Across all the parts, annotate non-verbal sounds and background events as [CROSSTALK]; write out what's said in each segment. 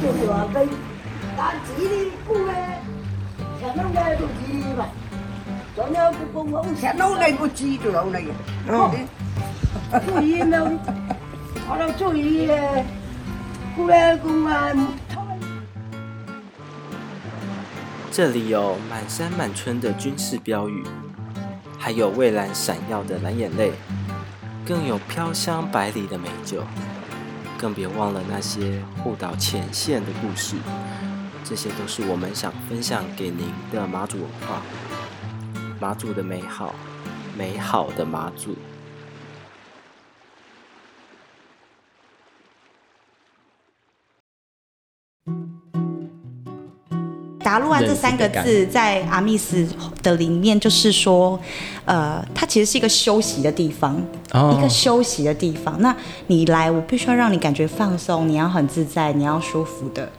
就是话跟但几里不哎，前头来都几里吧，昨天不公公前头来个几着了那个，哦，注意没有？好了，注意，过来公安。这里有满山满村的军事标语，还有蔚蓝闪耀的蓝眼泪，更有飘香百里的美酒，更别忘了那些护岛前线的故事。这些都是我们想分享给您的马祖文化，马祖的美好，美好的马祖。达鲁安这三个字在阿密斯的里面，就是说，呃，它其实是一个休息的地方，一个休息的地方。那你来，我必须要让你感觉放松，你要很自在，你要舒服的。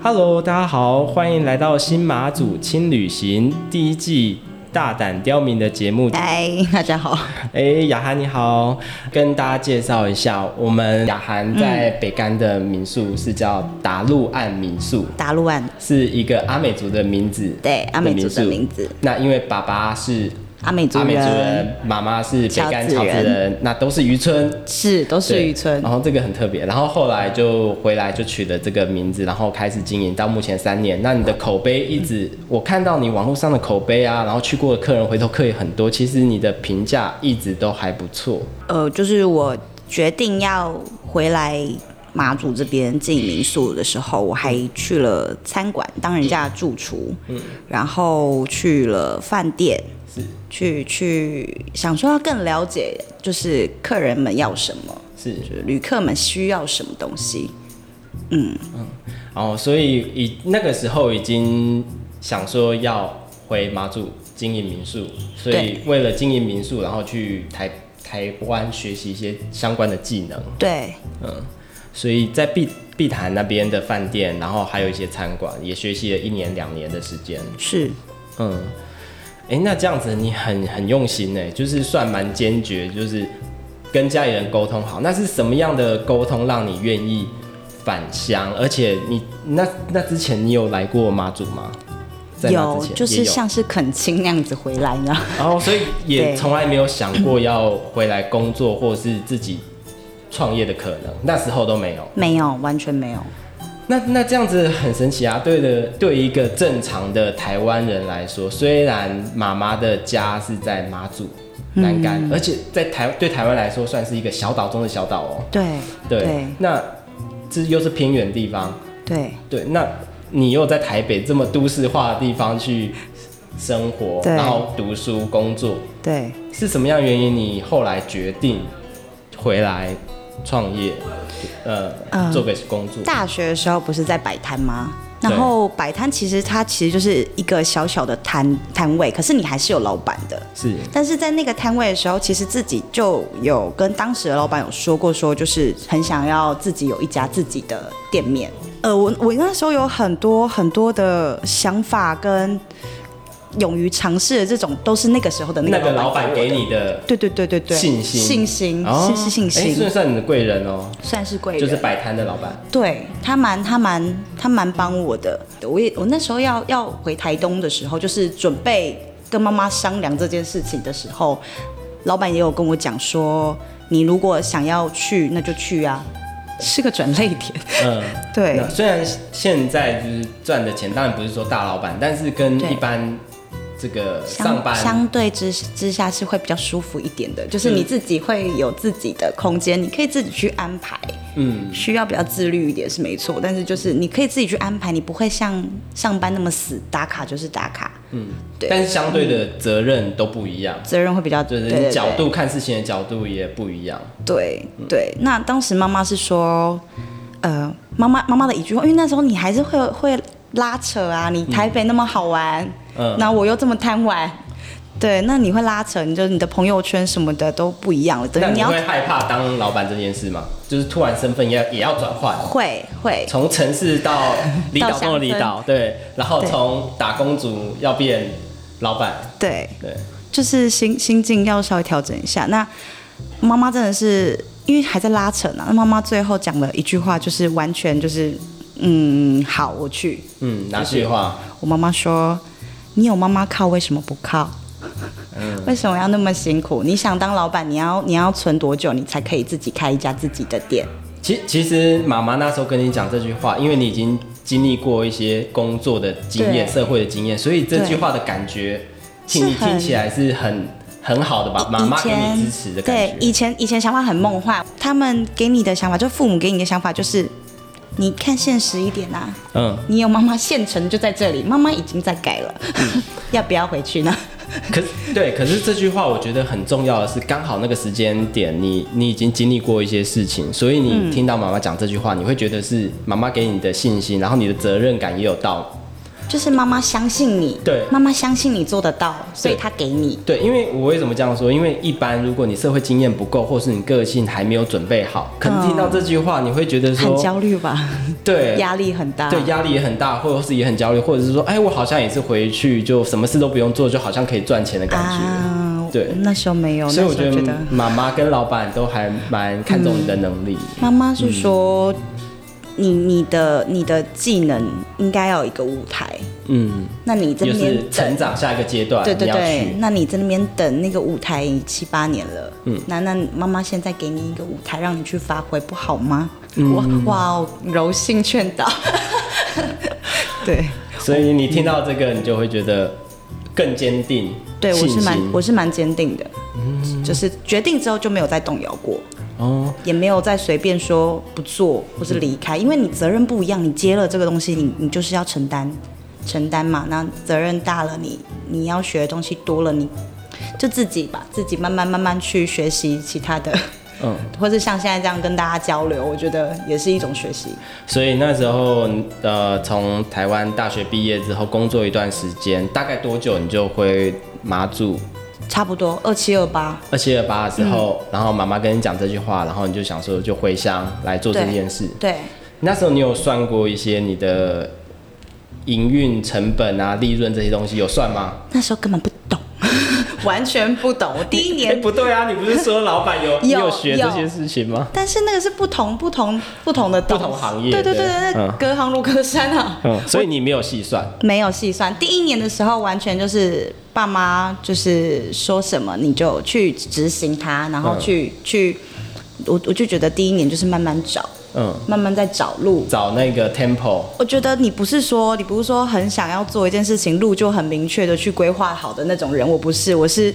Hello，大家好，欢迎来到新马祖轻旅行第一季大胆刁民的节目。嗨，大家好。[LAUGHS] 哎，雅涵你好，跟大家介绍一下，我们雅涵在北干的民宿是叫达路岸民宿。达路岸是一个阿美族的名字。对，阿美族的名字。那因为爸爸是。阿美族人，妈妈是北干潮子人，那都是渔村，是都是渔村。然后这个很特别，然后后来就回来就取了这个名字，然后开始经营到目前三年。那你的口碑一直，我看到你网络上的口碑啊，然后去过的客人回头客也很多，其实你的评价一直都还不错。呃，就是我决定要回来马祖这边经营民宿的时候，我还去了餐馆当人家的住厨，嗯，然后去了饭店。去去想说要更了解，就是客人们要什么，是。旅客们需要什么东西，嗯。嗯，哦，所以以那个时候已经想说要回马祖经营民宿，所以为了经营民宿，然后去台台湾学习一些相关的技能，对，嗯，所以在碧碧潭那边的饭店，然后还有一些餐馆，也学习了一年两年的时间，是，嗯。哎，那这样子你很很用心呢，就是算蛮坚决，就是跟家里人沟通好。那是什么样的沟通让你愿意返乡？而且你那那之前你有来过妈祖吗？有，就是像是恳亲那样子回来呢。然后，所以也从来没有想过要回来工作或者是自己创业的可能，那时候都没有，没有，完全没有。那那这样子很神奇啊！对的，对一个正常的台湾人来说，虽然妈妈的家是在马祖南竿，而且在台对台湾来说算是一个小岛中的小岛哦。对对，那这又是偏远地方。对对，那你又在台北这么都市化的地方去生活，然后读书工作，对，是什么样原因？你后来决定回来创业？呃，做个工作。大学的时候不是在摆摊吗？然后摆摊其实它其实就是一个小小的摊摊位，可是你还是有老板的。是。但是在那个摊位的时候，其实自己就有跟当时的老板有说过，说就是很想要自己有一家自己的店面。呃，我我那时候有很多很多的想法跟。勇于尝试的这种，都是那个时候的那个老板给你的，对对对对对，信心。信心，信是信心，算算你的贵人哦，算是贵人，就是摆摊的老板，对他蛮他蛮他蛮帮我的，我也我那时候要要回台东的时候，就是准备跟妈妈商量这件事情的时候，老板也有跟我讲说，你如果想要去，那就去啊，是个转泪点，嗯，[LAUGHS] 对，虽然现在就是赚的钱，当然不是说大老板，但是跟一般。这个上班相对之之下是会比较舒服一点的，就是你自己会有自己的空间，你可以自己去安排。嗯，需要比较自律一点是没错，但是就是你可以自己去安排，你不会像上班那么死打卡就是打卡。嗯，对。但是相对的责任都不一样，责任会比较就是你角度看事情的角度也不一样。对对，那当时妈妈是说，呃，妈妈妈妈的一句话，因为那时候你还是会会拉扯啊，你台北那么好玩。嗯，那我又这么贪玩，对，那你会拉扯，你就你的朋友圈什么的都不一样了。那你会害怕当老板这件事吗？就是突然身份要也要转换？会会。从城市到离岛中的离岛，对，然后从打工族要变老板，对对，就是心心境要稍微调整一下。那妈妈真的是因为还在拉扯呢，那妈妈最后讲了一句话，就是完全就是，嗯，好，我去。嗯，哪句话？我妈妈说：“你有妈妈靠，为什么不靠？嗯为什么要那么辛苦？你想当老板，你要你要存多久，你才可以自己开一家自己的店？其其实妈妈那时候跟你讲这句话，因为你已经经历过一些工作的经验、社会的经验，所以这句话的感觉，听你听起来是很很好的吧？妈妈给你支持的感觉对，以前以前想法很梦幻，他们给你的想法，就父母给你的想法就是，你看现实一点啊，嗯，你有妈妈现成就在这里，妈妈已经在改了，[LAUGHS] 要不要回去呢？可是对，可是这句话我觉得很重要的是，刚好那个时间点，你你已经经历过一些事情，所以嗯你听到妈妈讲这句话，你会觉得是妈妈给你的信心，然后你的责任感也有到。就是妈妈相信你，对妈妈相信你做得到，所以对她给你。对，因为我为什么这样说？因为一般如果你社会经验不够，或是你个性还没有准备好，可能听到这句话，你会觉得说很焦虑吧，[LAUGHS] 对压力很大。对，压力也很大，或者是也很焦虑，或者是说，哎，我好像也是回去就什么事都不用做，就好像可以赚钱的感觉。啊，对那时候没有，所以我觉得妈妈跟老板都还蛮看重你的能力。妈妈是说，你你的你的技能应该要有一个舞台，嗯，那你在就那边成。长下一个阶段，对对对去，。那你在那边等那个舞台七八年了，嗯那那妈妈现在给你一个舞台让你去发挥，不好吗？嗯哇哇哦，柔性劝导，[LAUGHS] 对所以你听到这个，你就会觉得更坚定。对，我是蛮我是蛮坚定的，嗯就是决定之后就没有再动摇过。哦，也没有再随便说不做或是离开，因为你责任不一样，你接了这个东西，你你就是要承担，承担嘛。那责任大了，你你要学的东西多了，你就自己吧，自己慢慢慢慢去学习其他的，嗯，[LAUGHS] 或是像现在这样跟大家交流，我觉得也是一种学习。所以那时候，呃，从台湾大学毕业之后，工作一段时间，大概多久你就回马祖差不多二七二八，二七二八的时候，嗯然后妈妈跟你讲这句话，然后你就想说就回乡来做这件事。对，那时候你有算过一些你的营运成本啊、利润这些东西有算吗？那时候根本不懂，[LAUGHS] 完全不懂。我第一哎、年不对啊，你不是说老板有 [LAUGHS] 你有学这有些事情吗？但是那个是不同不同不同的不同行业对对对对隔行如隔山啊。嗯，所以你没有细算。没有细算，第一年的时候完全就是爸妈就是说什么你就去执行它，然后嗯去、去，我我就觉得第一年就是慢慢找，嗯，慢慢在找路。找那个 tempo，我觉得你不是说你不是说很想要做一件事情，路就很明确的去规划好的那种人，我不是，我是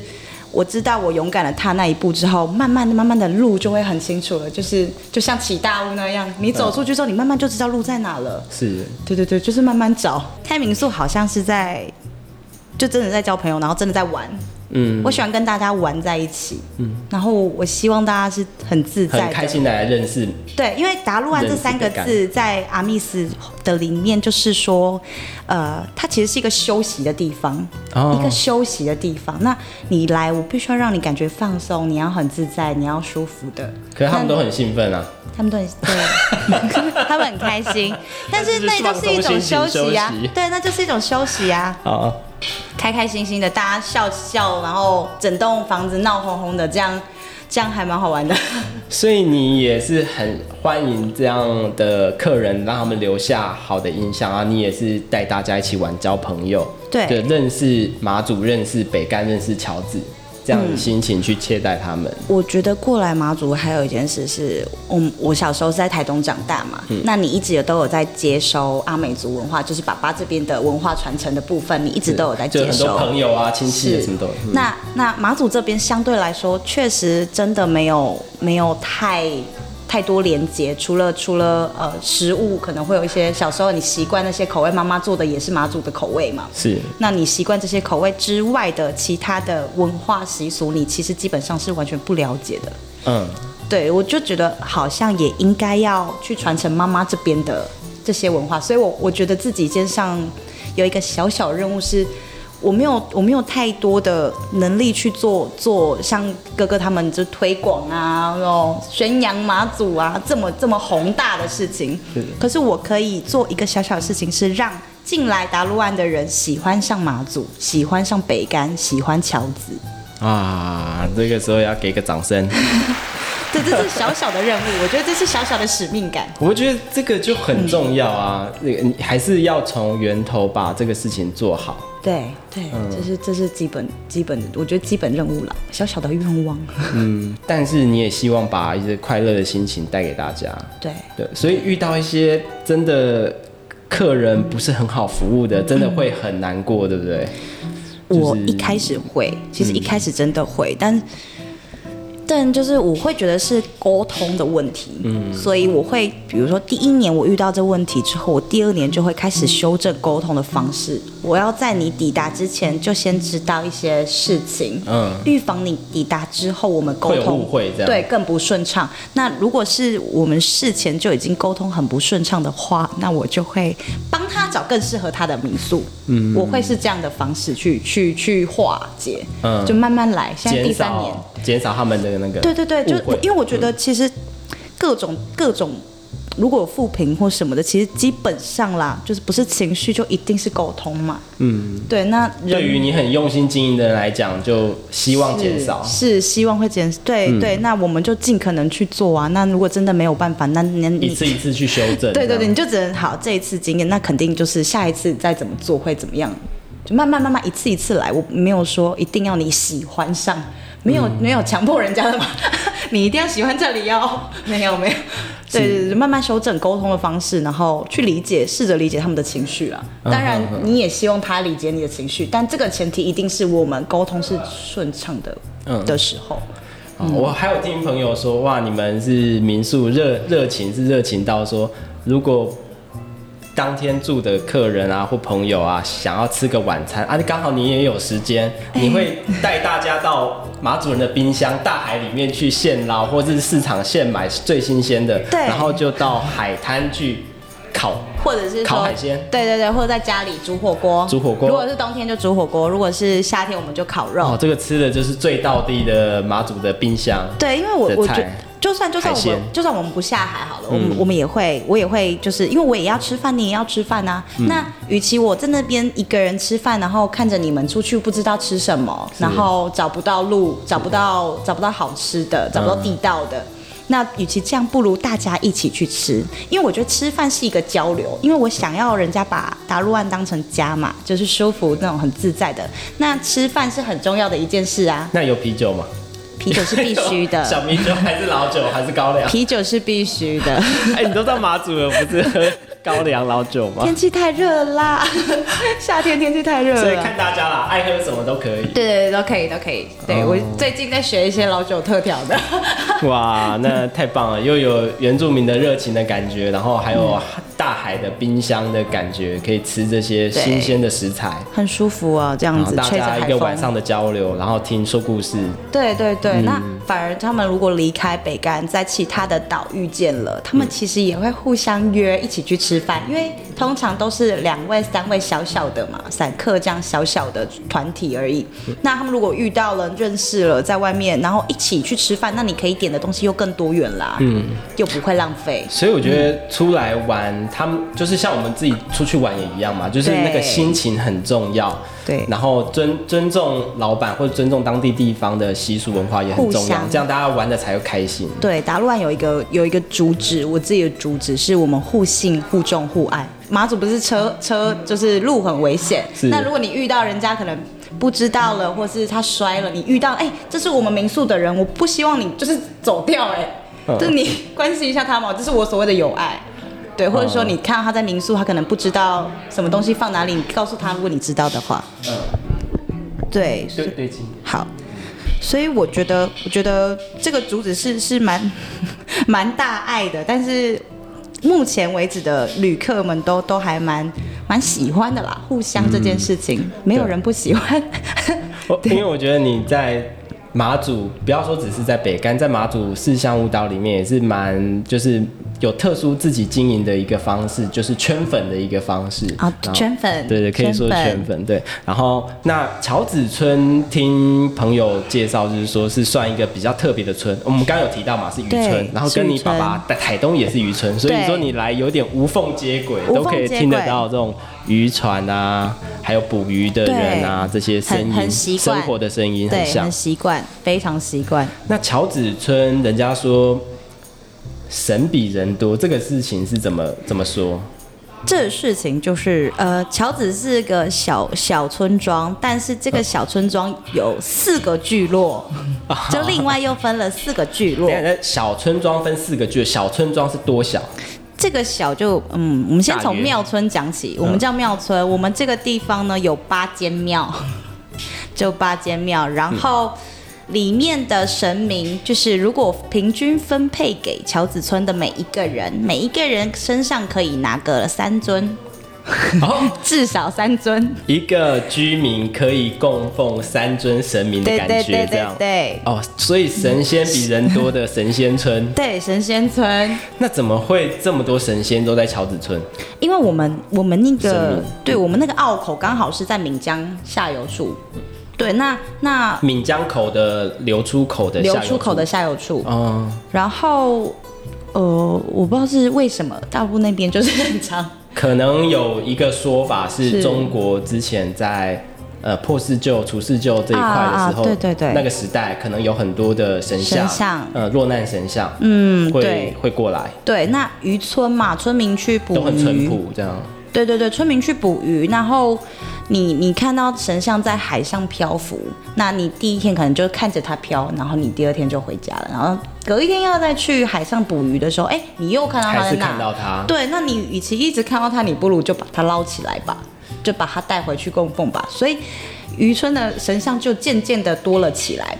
我知道我勇敢的踏那一步之后，慢慢的、慢慢的路就会很清楚了，就是就像起大雾那样，你走出去之后，你慢慢就知道路在哪了。是对对对，就是慢慢找。开民宿好像是在，就真的在交朋友，然后真的在玩。嗯，我喜欢跟大家玩在一起，嗯，然后我希望大家是很自在的，很开心的来认识你。对，因为达路安这三个字在阿密斯的里面，就是说，呃，它其实是一个休息的地方，哦。一个休息的地方。那你来，我必须要让你感觉放松，你要很自在，你要舒服的。可是他们都很兴奋啊，他们都很对，[LAUGHS] 他们很开心，但是 [LAUGHS] 那都是一种休息啊。对，那就是一种休息啊，好，开开心心的，大家笑笑，然后整栋房子闹哄哄的，这样这样还蛮好玩的。[LAUGHS] 所以你也是很欢迎这样的客人，让他们留下好的印象啊。你也是带大家一起玩，交朋友，对的认识马祖，认识北干，认识乔治，这样的嗯心情去接待他们。我觉得过来马祖还有一件事是，我我小时候是在台东长大嘛，那你一直也都有在接收阿美族文化，就是爸爸这边的文化传承的部分，你一直都有在接就很多收。朋友啊、亲戚什么都有。嗯那那马祖这边相对来说，确实真的没有没有太太多连接，除了除了呃食物可能会有一些小时候你习惯那些口味，妈妈做的也是妈祖的口味嘛。是那你习惯这些口味之外的其他的文化习俗，你其实基本上是完全不了解的。嗯，对，我就觉得好像也应该要去传承妈妈这边的这些文化，所以我我觉得自己肩上有一个小小任务是。我没有，我没有太多的能力去做做像哥哥他们就推广啊，那种宣扬马祖啊这么这么宏大的事情。可是我可以做一个小小的事情，是让进来达鲁湾的人喜欢上马祖，喜欢上北干，喜欢乔子。啊，这个时候要给个掌声。[LAUGHS] 这这是小小的任务，我觉得这是小小的使命感。我觉得这个就很重要啊，那个你还是要从源头把这个事情做好。对对，这是这是基本基本的，我觉得基本任务了，小小的愿望。[LAUGHS] 嗯，但是你也希望把一些快乐的心情带给大家。对对，所以遇到一些真的客人不是很好服务的，真的会很难过，对不对？就是我一开始会，其实一开始真的会，但但就是我会觉得是沟通的问题，嗯，所以我会比如说第一年我遇到这问题之后，我第二年就会开始修正沟通的方式。我要在你抵达之前就先知道一些事情，嗯预防你抵达之后我们沟通误会这样对更不顺畅。那如果是我们事前就已经沟通很不顺畅的话，那我就会帮他找更适合他的民宿。嗯，我会是这样的方式去去去化解，嗯就慢慢来。现在第三年，少减少他们的那个对对对，就因为我觉得其实各种各种。如果有负评或什么的，其实基本上啦，就是不是情绪就一定是沟通嘛。嗯，对，那对于你很用心经营的人来讲，就希望减少。是是希望会减，对、嗯对，那我们就尽可能去做啊。那如果真的没有办法，那那你一次一次去修正。对对对，你就只能好这一次经验，那肯定就是下一次再怎么做会怎么样，就慢慢慢慢一次一次来。我没有说一定要你喜欢上，没有、没有强迫人家的嘛，[LAUGHS] 你一定要喜欢这里哦，没 [LAUGHS] 有没有，[LAUGHS] 对对对，慢慢修正沟通的方式，然后去理解，试着理解他们的情绪啊。嗯当然你也希望他理解你的情绪，但这个前提一定是我们沟通是顺畅的、嗯。的时候。哦我还有听朋友说，哇，你们是民宿热热情是热情到说，如果当天住的客人啊或朋友啊想要吃个晚餐啊，刚好你也有时间，哎你会带大家到马主人的冰箱大海里面去现捞，或者是市场现买最新鲜的，对然后就到海滩去烤。或者是烤海鲜对对对，或者在家里煮火锅，煮火锅如果是冬天就煮火锅，如果是夏天我们就烤肉。哦，这个吃的就是最道地的马祖的冰箱。对，因为我的我觉菜就算就算我们就算我们不下海好了，我嗯们我们也会我也会就是因为我也要吃饭，你也要吃饭啊。嗯那与其我在那边一个人吃饭，然后看着你们出去不知道吃什么，然后找不到路，找不到找不到好吃的，找不到地道的。那与其这样，不如大家一起去吃，因为我觉得吃饭是一个交流，因为我想要人家把达鲁安当成家嘛，就是舒服那种很自在的。那吃饭是很重要的一件事啊，那有啤酒吗？啤酒是必须的，[LAUGHS] 小米酒还是老酒还是高粱？啤酒是必须的。[LAUGHS] 哎、你都到马祖了，不是喝高粱老酒吗？天气太热啦，[LAUGHS] 夏天天气太热了所以看。大家啦，爱喝什么都可以。对对对，都可以，都可以。对、哦我最近在学一些老酒特调的。哇，那太棒了，又有原住民的热情的感觉，然后还有大海的冰箱的感觉，可以吃这些新鲜的食材。很舒服啊，这样子大家一个晚。上的交流，然后听说故事，对对对，嗯那反而他们如果离开北干，在其他的岛遇见了，他们其实也会互相约一起去吃饭，因为通常都是两位、三位小小的嘛，散客这样小小的团体而已。那他们如果遇到了、认识了，在外面，然后一起去吃饭，那你可以点的东西又更多元啦，嗯，又不会浪费。所以我觉得出来玩，他们就是像我们自己出去玩也一样嘛，就是那个心情很重要。对然后尊尊重老板或者尊重当地地方的习俗文化也很重要，这样大家玩的才会开心。对，达鲁安有一个有一个主旨，我自己的主旨是我们互信、互重、互爱。马祖不是车车就是路很危险，是那如果你遇到人家可能不知道了，或是他摔了，你遇到哎、这是我们民宿的人，我不希望你就是走掉哎、嗯就是你关心一下他嘛，这是我所谓的友爱。对，或者说嗯你看到他在民宿，他可能不知道什么东西放哪里，你告诉他，如果你知道的话，嗯，对，对对劲。好，所以我觉得，我觉得这个主旨是是蛮蛮大爱的，但是目前为止的旅客们都都还蛮蛮喜欢的啦，互相这件事情，没有人不喜欢。[LAUGHS] 因为我觉得你在马祖，不要说只是在北干，在马祖四乡舞蹈里面也是蛮就是有特殊自己经营的一个方式，就是圈粉的一个方式啊圈粉对对，可以说圈粉对。然后那桥子村听朋友介绍，就是说是算一个比较特别的村。我们刚刚有提到嘛，是渔村，然后跟你爸爸在台东也是渔村，所以说你来有点无缝接轨，都可以听得到这种渔船啊，还有捕鱼的人啊这些声音，习惯生活的声音很对，像很。习惯，非常习惯。那桥子村，人家说神比人多，这个事情是怎么怎么说？这事情就是，呃，乔子是个小小村庄，但是这个小村庄有四个聚落，[LAUGHS] 就另外又分了四个聚落 [LAUGHS] 小村庄分四个聚，小村庄是多小？这个小就，嗯，我们先从庙村讲起。我们叫庙村，我们这个地方呢有八间庙，[LAUGHS] 就八间庙，然后。里面的神明就是，如果平均分配给乔子村的每一个人，每一个人身上可以拿个三尊，[LAUGHS] 哦，至少三尊。一个居民可以供奉三尊神明的感觉，对对对这样。对哦，所以神仙比人多的神仙村，[LAUGHS] 对，神仙村。那怎么会这么多神仙都在桥子村？因为我们我们那个对我们那个澳口刚好是在闽江下游处，对，那那闽江口的流出口的流出口的，下游处，嗯，然后呃，我不知道是为什么大陆那边就是很长，[LAUGHS] 可能有一个说法是是。中国之前在。呃，破四旧、除四旧这一块的时候，啊啊对对对。那个时代可能有很多的神像，神像。呃，落难神像，嗯，会对。会过来，对，那渔村嘛，村民去捕都很淳鱼，朴，这样。对对对，村民去捕鱼，然后你你看到神像在海上漂浮，那你第一天可能就看着它漂，然后你第二天就回家了，然后隔一天要再去海上捕鱼的时候，哎，你又看到它在那，还是看到它，对，那你与其一直看到它，你不如就把它捞起来吧，就把它带回去供奉吧。所以渔村的神像就渐渐的多了起来。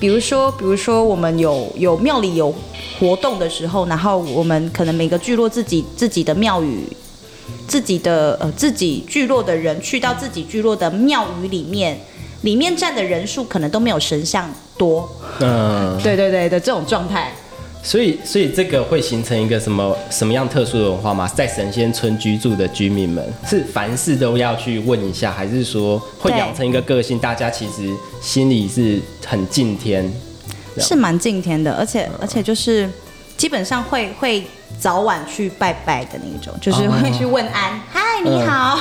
比如说，比如说我们有有庙里有活动的时候，然后我们可能每个聚落自己自己的庙宇。自己的呃自己聚落的人去到自己聚落的庙宇里面，里面站的人数可能都没有神像多，嗯，对对对的这种状态。所以所以这个会形成一个什么什么样特殊的文化吗？在神仙村居住的居民们是凡事都要去问一下，还是说会养成一个个性，大家其实心里是很敬天？是蛮敬天的，而且而且就是基本上会会早晚去拜拜的那种，就是会去问安，嗨你好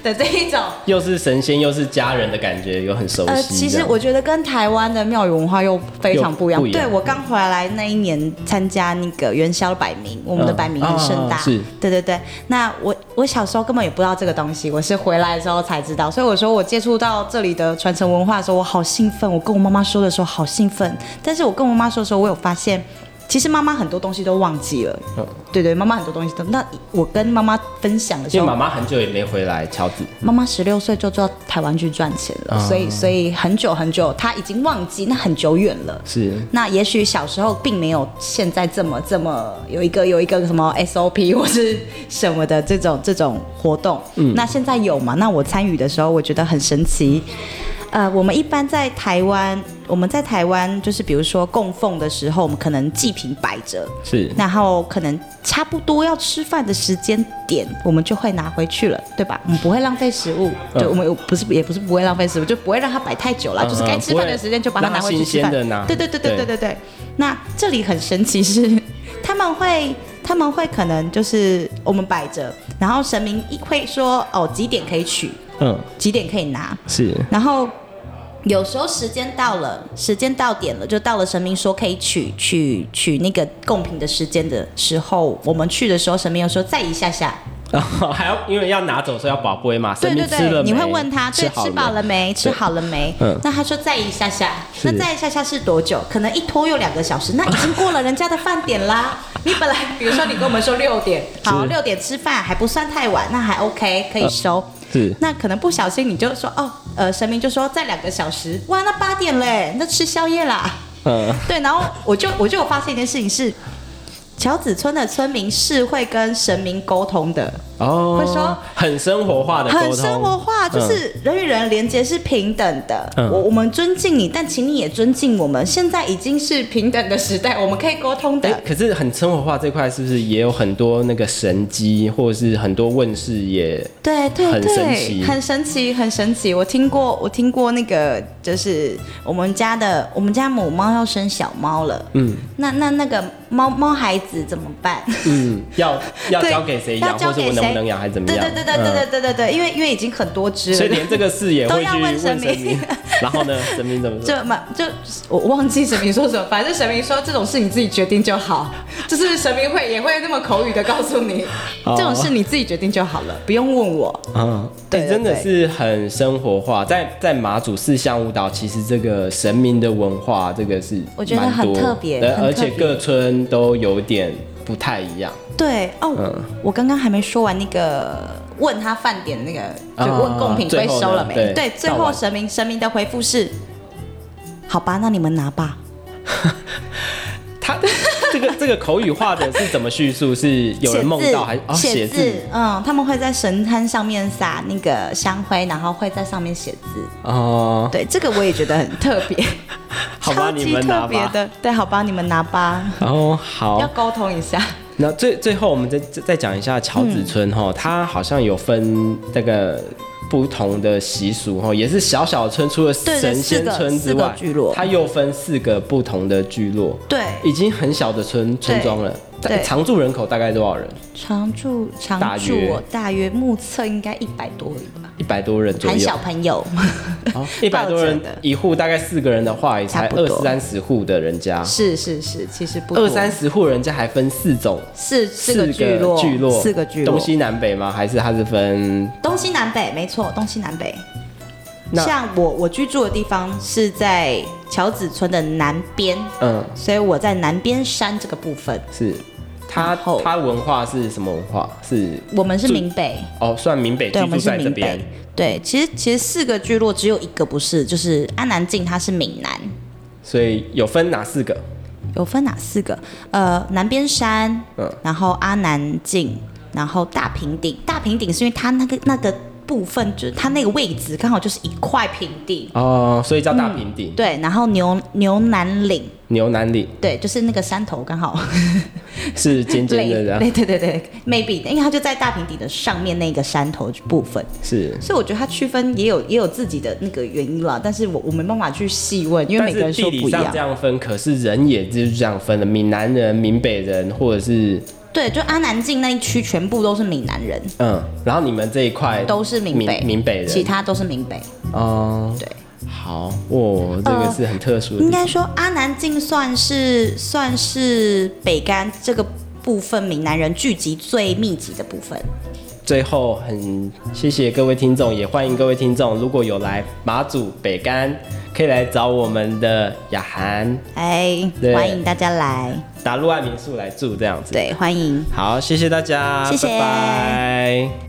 的这一种。[LAUGHS] 又是神仙又是家人的感觉，又很熟悉。呃，其实我觉得跟台湾的庙宇文化又非常不一样。对我刚回来那一年参加那个元宵百名，我们的嗯百名很盛大。啊是对对对。那我我小时候根本也不知道这个东西，我是回来的时候才知道。所以我说我接触到这里的传承文化的时候，我好兴奋。我跟我妈妈说的时候好兴奋，但是我跟我妈说的时候，我有发现。其实妈妈很多东西都忘记了，嗯对对，妈妈很多东西都。那我跟妈妈分享的时候，因为妈妈很久也没回来，乔子。妈妈十六岁就到台湾去赚钱了，哦所以所以很久很久，她已经忘记，那很久远了。是那也许小时候并没有现在这么这么有一个有一个什么 SOP [LAUGHS] 或是什么的这种这种活动，嗯，那现在有嘛？那我参与的时候，我觉得很神奇。呃，我们一般在台湾，我们在台湾就是比如说供奉的时候，我们可能祭品摆着，是，然后可能差不多要吃饭的时间点，我们就会拿回去了，对吧？我们不会浪费食物，就我们不是也不是不会浪费食物，就不会让它摆太久了，就是该吃饭的时间就把它拿回去吃饭。对对对对对对对。那这里很神奇是，他们会他们会可能就是我们摆着，然后神明一会说哦几点可以取，嗯，几点可以拿，是，然后。有时候时间到了，时间到点了，就到了神明说可以取取取那个贡品的时间的时候，我们去的时候，神明又说再一下下。然 [LAUGHS] 后还要因为要拿走所以要保龟嘛，对对对，你会问他，对，吃饱了没？吃好了没？嗯那他说再一下下，那再一下下是多久？可能一拖又两个小时，那已经过了人家的饭点啦。[LAUGHS] 你本来比如说你跟我们说六点，好，六点吃饭还不算太晚，那还 OK 可以收。是那可能不小心你就说哦，呃，神明就说再两个小时，哇，那八点嘞，那吃宵夜啦。嗯，[LAUGHS] 对，然后我就我就有发现一件事情是，乔子村的村民是会跟神明沟通的，哦，会说很生活化的，很生活化，就是人与人连接是平等的。嗯我我们尊敬你，但请你也尊敬我们。现在已经是平等的时代，我们可以沟通哎、的。可是很生活化这块是不是也有很多那个神机，或者是很多问世也对对很神对，奇很神奇，很神奇。我听过，我听过那个，就是我们家的，我们家母猫要生小猫了。嗯那那那个猫猫孩子怎么办？嗯，要要交给谁养，或是交给谁我能不能养，还是怎么样？对对对对对嗯对对对，因为因为已经很多只了，所以连这个事也会去问问神明，[LAUGHS] 然后呢，神明怎么说？就嘛就我忘记神明说什么，反正神明说这种事你自己决定就好，就是神明会也会那么口语的告诉你，哦这种事你自己决定就好了，不用问我。嗯，对真的是很生活化。在在马祖四象舞蹈，其实这个神明的文化，这个是我觉得很特别对而且各村都有点不太一样。对哦，嗯我刚刚还没说完那个问他饭点那个，就啊问贡品归收了没？对最后神明神明的回复是，好吧，那你们拿吧。[LAUGHS] 他这个这个口语化的是怎么叙述？是有人梦到还是哦写写字，嗯，他们会在神龛上面撒那个香灰，然后会在上面写字。哦，对，这个我也觉得很特别，[LAUGHS] 好吧，你们拿吧。特别的。对，好吧，你们拿吧，哦，好要，沟通一下。那最最后我们再再再讲一下桥子村哈，它好像有分这个不同的习俗哈，也是小小村，除了神仙村之外它又分四个不同的聚落，对，已经很小的村村庄了。大对常住人口大概多少人？常住常住我大约目测应该一百多人吧，一百多人左右含小。朋友。哦，一百多人 [LAUGHS] 一户，大概四个人的话，也才二三十户的人家。是是是，其实不二三十户人家还分四种，四四个聚落，聚落，四个聚落，东西南北吗？还是它是分？东西南北，没错，东西南北。那像我我居住的地方是在桥子村的南边，嗯，所以我在南边山这个部分，是它它文化是什么文化？是我们是闽北，哦，算闽北对，我居住们是闽在这边北，。对，其实其实四个聚落只有一个不是，就是安南境，它是闽南。所以有分哪四个？有分哪四个？呃，南边山，嗯然后阿南境，然后大平顶。大平顶是因为它那个那个部分，就是它那个位置刚好就是一块平地。哦，所以叫大平顶、对，然后牛牛南岭，牛南岭对，就是那个山头刚好 [LAUGHS] 是尖尖的对对对对，maybe，因为它就在大平底的上面那个山头部分，是。所以我觉得它区分也有也有自己的那个原因啦。但是我我没办法去细问，因为每个人说不一样理上这。样分，可是人也就是这样分的。闽南人、闽北人，或者是对，就阿南境那一区全部都是闽南人，嗯，然后你们这一块都是闽北，闽北人，其他都是闽北。哦，对，好，哦，这个是很特殊的。应该说阿南境算是算是北干这个部分闽南人聚集最密集的部分。最后很谢谢各位听众，也欢迎各位听众，如果有来马祖北干，可以来找我们的雅涵。哎对，欢迎大家来，打陆爱民宿来住这样子。，对，欢迎。好，谢谢大家，谢谢拜拜。